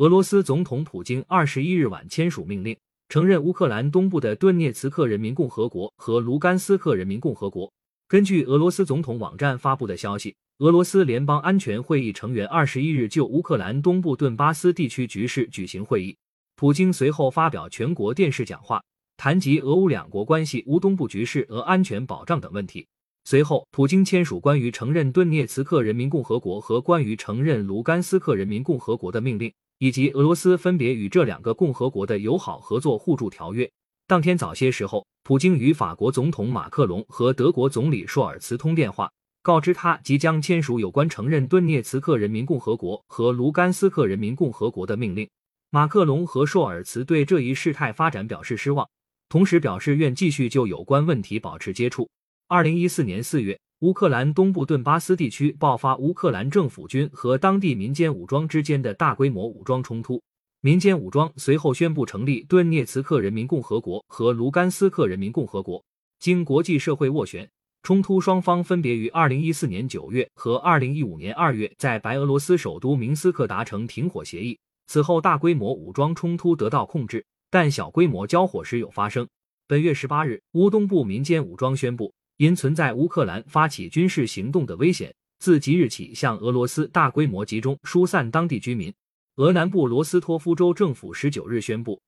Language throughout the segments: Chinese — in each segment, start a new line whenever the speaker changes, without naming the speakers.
俄罗斯总统普京二十一日晚签署命令，承认乌克兰东部的顿涅茨克人民共和国和卢甘斯克人民共和国。根据俄罗斯总统网站发布的消息，俄罗斯联邦安全会议成员二十一日就乌克兰东部顿巴斯地区局势举行会议。普京随后发表全国电视讲话，谈及俄乌两国关系、乌东部局势、俄安全保障等问题。随后，普京签署关于承认顿涅茨克人民共和国和关于承认卢甘斯克人民共和国的命令。以及俄罗斯分别与这两个共和国的友好合作互助条约。当天早些时候，普京与法国总统马克龙和德国总理舒尔茨通电话，告知他即将签署有关承认顿涅茨克人民共和国和卢甘斯克人民共和国的命令。马克龙和舒尔茨对这一事态发展表示失望，同时表示愿继续就有关问题保持接触。二零一四年四月。乌克兰东部顿巴斯地区爆发乌克兰政府军和当地民间武装之间的大规模武装冲突，民间武装随后宣布成立顿涅茨克人民共和国和卢甘斯克人民共和国。经国际社会斡旋，冲突双方分别于二零一四年九月和二零一五年二月在白俄罗斯首都明斯克达成停火协议。此后，大规模武装冲突得到控制，但小规模交火时有发生。本月十八日，乌东部民间武装宣布。因存在乌克兰发起军事行动的危险，自即日起向俄罗斯大规模集中疏散当地居民。俄南部罗斯托夫州政府十九日宣布，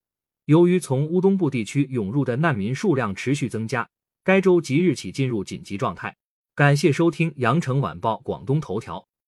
由于从乌东部地区涌入的难民数量持续增加，该州即日起进入紧急状态。感谢收听羊城晚报广东头条。